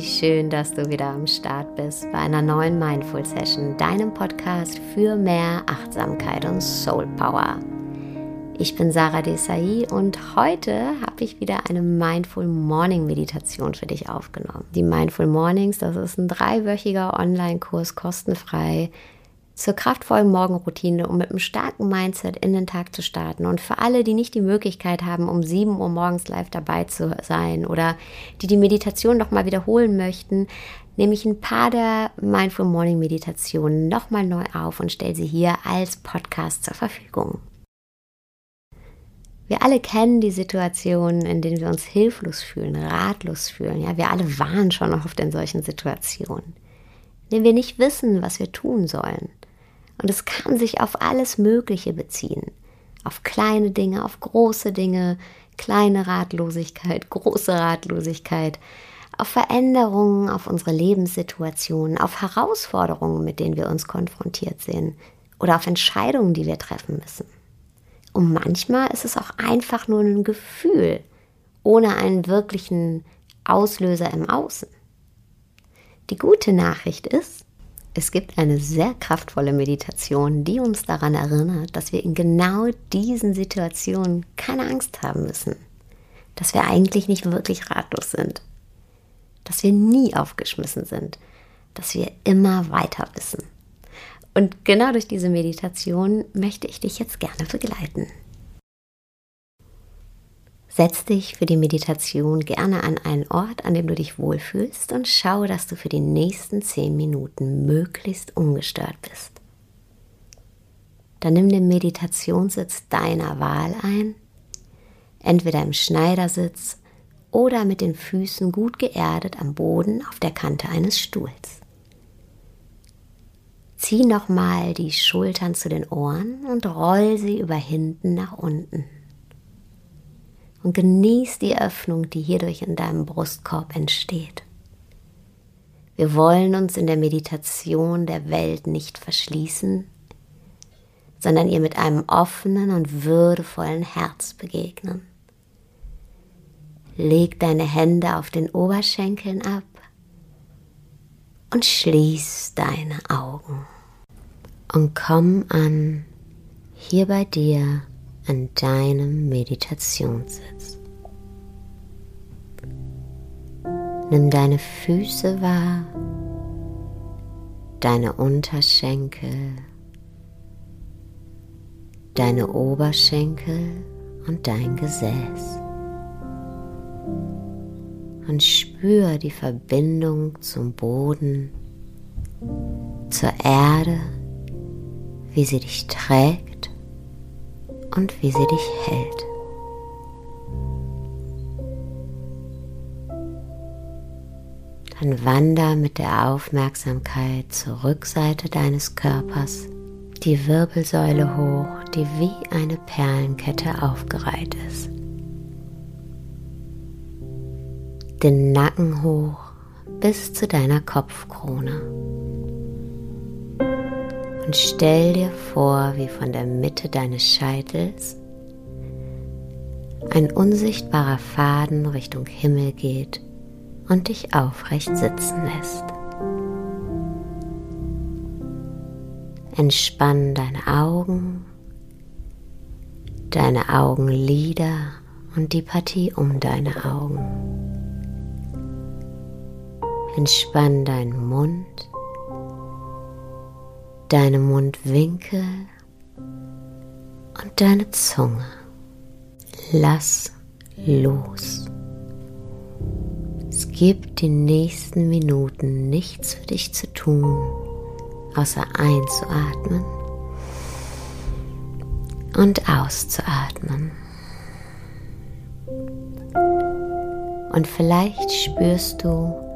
schön, dass du wieder am Start bist bei einer neuen Mindful Session, deinem Podcast für mehr Achtsamkeit und Soul Power. Ich bin Sarah Desai und heute habe ich wieder eine Mindful Morning Meditation für dich aufgenommen. Die Mindful Mornings, das ist ein dreiwöchiger Online-Kurs kostenfrei zur kraftvollen Morgenroutine, um mit einem starken Mindset in den Tag zu starten. Und für alle, die nicht die Möglichkeit haben, um 7 Uhr morgens live dabei zu sein oder die die Meditation nochmal wiederholen möchten, nehme ich ein paar der Mindful Morning Meditationen nochmal neu auf und stelle sie hier als Podcast zur Verfügung. Wir alle kennen die Situationen, in denen wir uns hilflos fühlen, ratlos fühlen. Ja, wir alle waren schon oft in solchen Situationen, in denen wir nicht wissen, was wir tun sollen. Und es kann sich auf alles Mögliche beziehen. Auf kleine Dinge, auf große Dinge, kleine Ratlosigkeit, große Ratlosigkeit, auf Veränderungen, auf unsere Lebenssituationen, auf Herausforderungen, mit denen wir uns konfrontiert sehen oder auf Entscheidungen, die wir treffen müssen. Und manchmal ist es auch einfach nur ein Gefühl, ohne einen wirklichen Auslöser im Außen. Die gute Nachricht ist, es gibt eine sehr kraftvolle Meditation, die uns daran erinnert, dass wir in genau diesen Situationen keine Angst haben müssen. Dass wir eigentlich nicht wirklich ratlos sind. Dass wir nie aufgeschmissen sind. Dass wir immer weiter wissen. Und genau durch diese Meditation möchte ich dich jetzt gerne begleiten. Setz dich für die Meditation gerne an einen Ort, an dem du dich wohlfühlst und schau, dass du für die nächsten zehn Minuten möglichst ungestört bist. Dann nimm den Meditationssitz deiner Wahl ein, entweder im Schneidersitz oder mit den Füßen gut geerdet am Boden auf der Kante eines Stuhls. Zieh nochmal die Schultern zu den Ohren und roll sie über hinten nach unten und genieß die Öffnung, die hierdurch in deinem Brustkorb entsteht. Wir wollen uns in der Meditation der Welt nicht verschließen, sondern ihr mit einem offenen und würdevollen Herz begegnen. Leg deine Hände auf den Oberschenkeln ab und schließ deine Augen. Und komm an hier bei dir an deinem Meditationssitz. Nimm deine Füße wahr, deine Unterschenkel, deine Oberschenkel und dein Gesäß. Und spür die Verbindung zum Boden, zur Erde, wie sie dich trägt und wie sie dich hält. Dann wander mit der Aufmerksamkeit zur Rückseite deines Körpers, die Wirbelsäule hoch, die wie eine Perlenkette aufgereiht ist. Den Nacken hoch bis zu deiner Kopfkrone und stell dir vor, wie von der Mitte deines Scheitels ein unsichtbarer Faden Richtung Himmel geht und dich aufrecht sitzen lässt. Entspann deine Augen, deine Augenlider und die Partie um deine Augen. Entspann deinen Mund deine Mundwinkel und deine Zunge. Lass los. Es gibt die nächsten Minuten nichts für dich zu tun, außer einzuatmen und auszuatmen. Und vielleicht spürst du,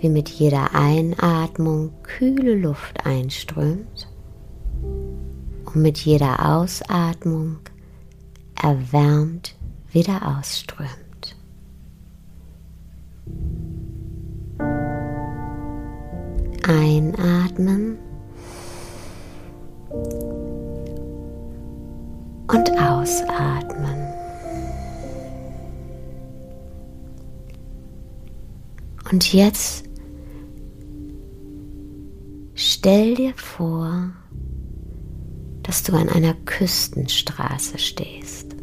wie mit jeder Einatmung kühle Luft einströmt und mit jeder Ausatmung erwärmt wieder ausströmt. Einatmen und ausatmen. Und jetzt Stell dir vor, dass du an einer Küstenstraße stehst.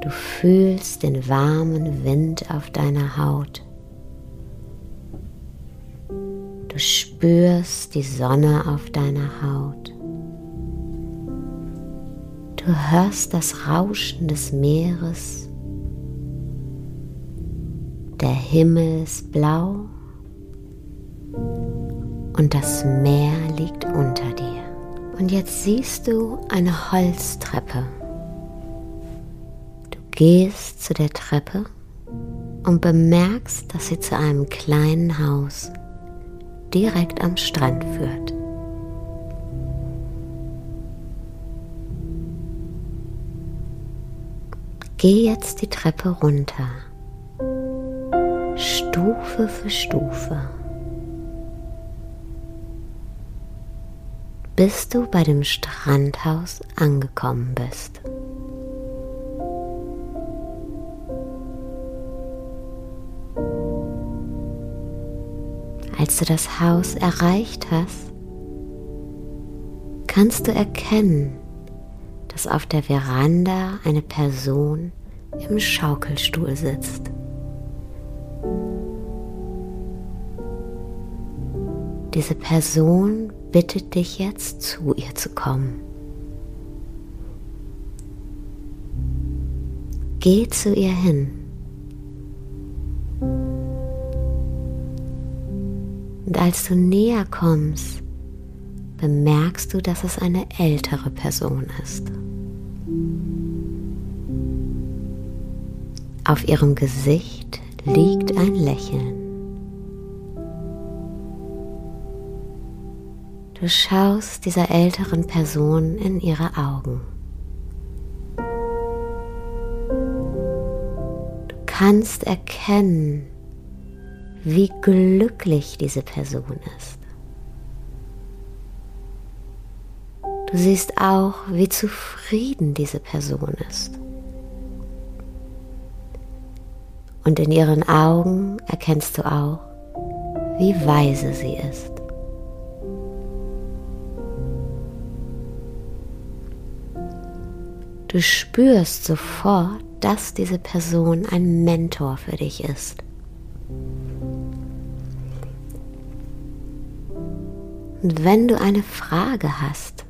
Du fühlst den warmen Wind auf deiner Haut. Du spürst die Sonne auf deiner Haut. Du hörst das Rauschen des Meeres. Der Himmel ist blau und das Meer liegt unter dir. Und jetzt siehst du eine Holztreppe. Du gehst zu der Treppe und bemerkst, dass sie zu einem kleinen Haus direkt am Strand führt. Geh jetzt die Treppe runter, Stufe für Stufe, bis du bei dem Strandhaus angekommen bist. Als du das Haus erreicht hast, kannst du erkennen, dass auf der Veranda eine Person im Schaukelstuhl sitzt. Diese Person bittet dich jetzt zu ihr zu kommen. Geh zu ihr hin. Und als du näher kommst, bemerkst du, dass es eine ältere Person ist. Auf ihrem Gesicht liegt ein Lächeln. Du schaust dieser älteren Person in ihre Augen. Du kannst erkennen, wie glücklich diese Person ist. Du siehst auch, wie zufrieden diese Person ist. Und in ihren Augen erkennst du auch, wie weise sie ist. Du spürst sofort, dass diese Person ein Mentor für dich ist. Und wenn du eine Frage hast,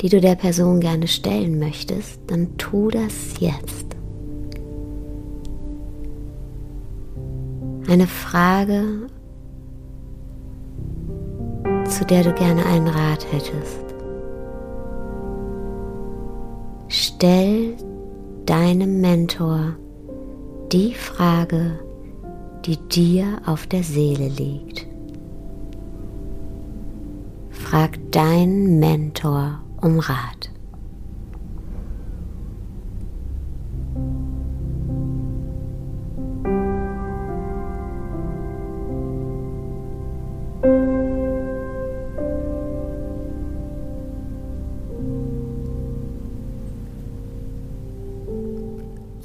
die du der Person gerne stellen möchtest, dann tu das jetzt. Eine Frage, zu der du gerne einen Rat hättest. Stell deinem Mentor die Frage, die dir auf der Seele liegt. Frag deinen Mentor um Rat.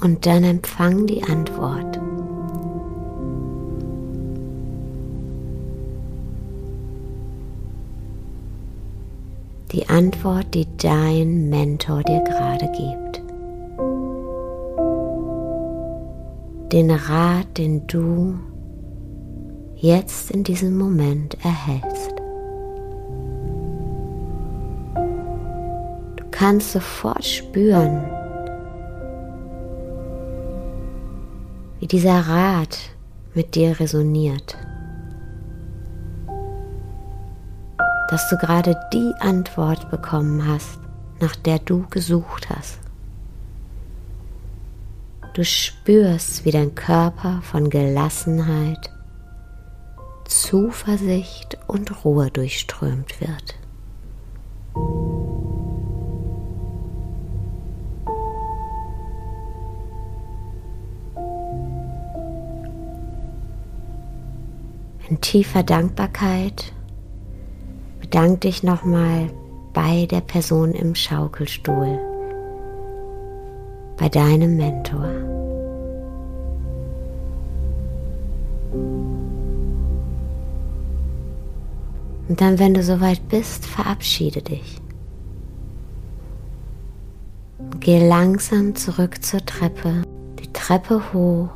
Und dann empfang die Antwort. die Antwort, die dein Mentor dir gerade gibt. Den Rat, den du jetzt in diesem Moment erhältst. Du kannst sofort spüren, wie dieser Rat mit dir resoniert. dass du gerade die Antwort bekommen hast, nach der du gesucht hast. Du spürst, wie dein Körper von Gelassenheit, Zuversicht und Ruhe durchströmt wird. In tiefer Dankbarkeit Bedank dich nochmal bei der Person im Schaukelstuhl, bei deinem Mentor. Und dann, wenn du soweit bist, verabschiede dich. Geh langsam zurück zur Treppe, die Treppe hoch,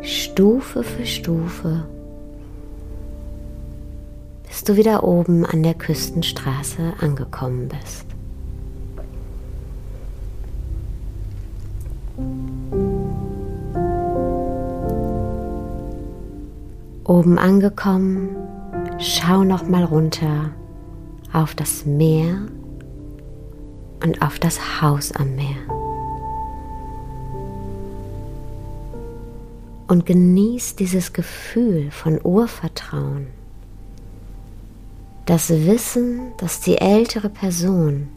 Stufe für Stufe, bis du wieder oben an der Küstenstraße angekommen bist. Oben angekommen, schau noch mal runter auf das Meer und auf das Haus am Meer. Und genieß dieses Gefühl von Urvertrauen. Das Wissen, dass die ältere Person,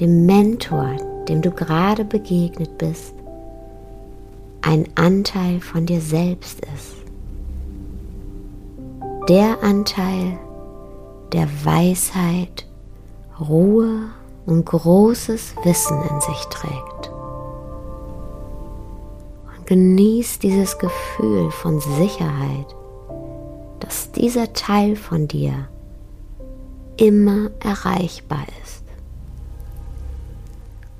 dem Mentor, dem du gerade begegnet bist, ein Anteil von dir selbst ist. Der Anteil, der Weisheit, Ruhe und großes Wissen in sich trägt. Und genieß dieses Gefühl von Sicherheit, dass dieser Teil von dir immer erreichbar ist.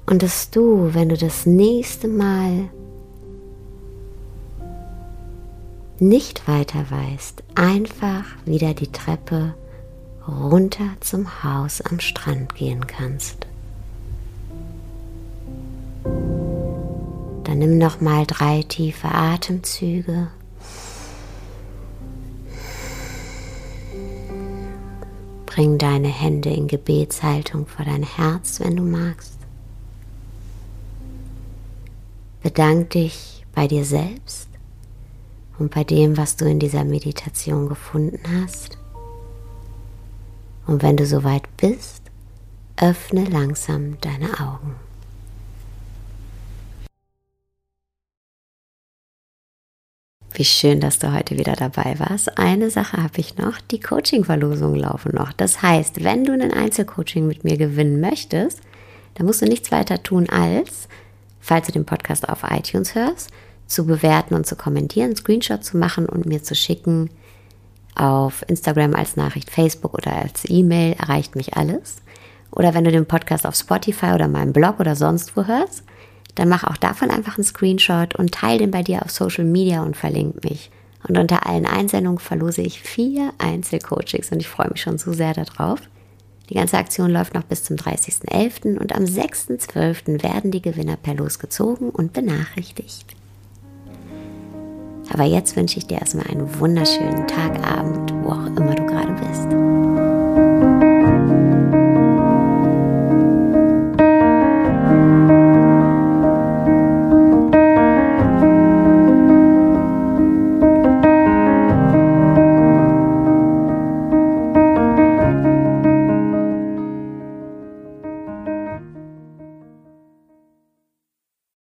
Und dass du, wenn du das nächste Mal nicht weiter weißt, einfach wieder die Treppe runter zum Haus am Strand gehen kannst. Dann nimm noch mal drei tiefe Atemzüge. Bring deine Hände in Gebetshaltung vor dein Herz, wenn du magst. Bedank dich bei dir selbst und bei dem, was du in dieser Meditation gefunden hast. Und wenn du soweit bist, öffne langsam deine Augen. Wie schön, dass du heute wieder dabei warst. Eine Sache habe ich noch, die Coaching-Verlosungen laufen noch. Das heißt, wenn du ein Einzelcoaching mit mir gewinnen möchtest, dann musst du nichts weiter tun als, falls du den Podcast auf iTunes hörst, zu bewerten und zu kommentieren, Screenshot zu machen und mir zu schicken, auf Instagram als Nachricht, Facebook oder als E-Mail erreicht mich alles. Oder wenn du den Podcast auf Spotify oder meinem Blog oder sonst wo hörst, dann mach auch davon einfach einen Screenshot und teile den bei dir auf Social Media und verlink mich. Und unter allen Einsendungen verlose ich vier Einzelcoachings und ich freue mich schon so sehr darauf. Die ganze Aktion läuft noch bis zum 30.11. und am 6.12. werden die Gewinner per Los gezogen und benachrichtigt. Aber jetzt wünsche ich dir erstmal einen wunderschönen Tag, Abend, wo auch immer du gerade bist.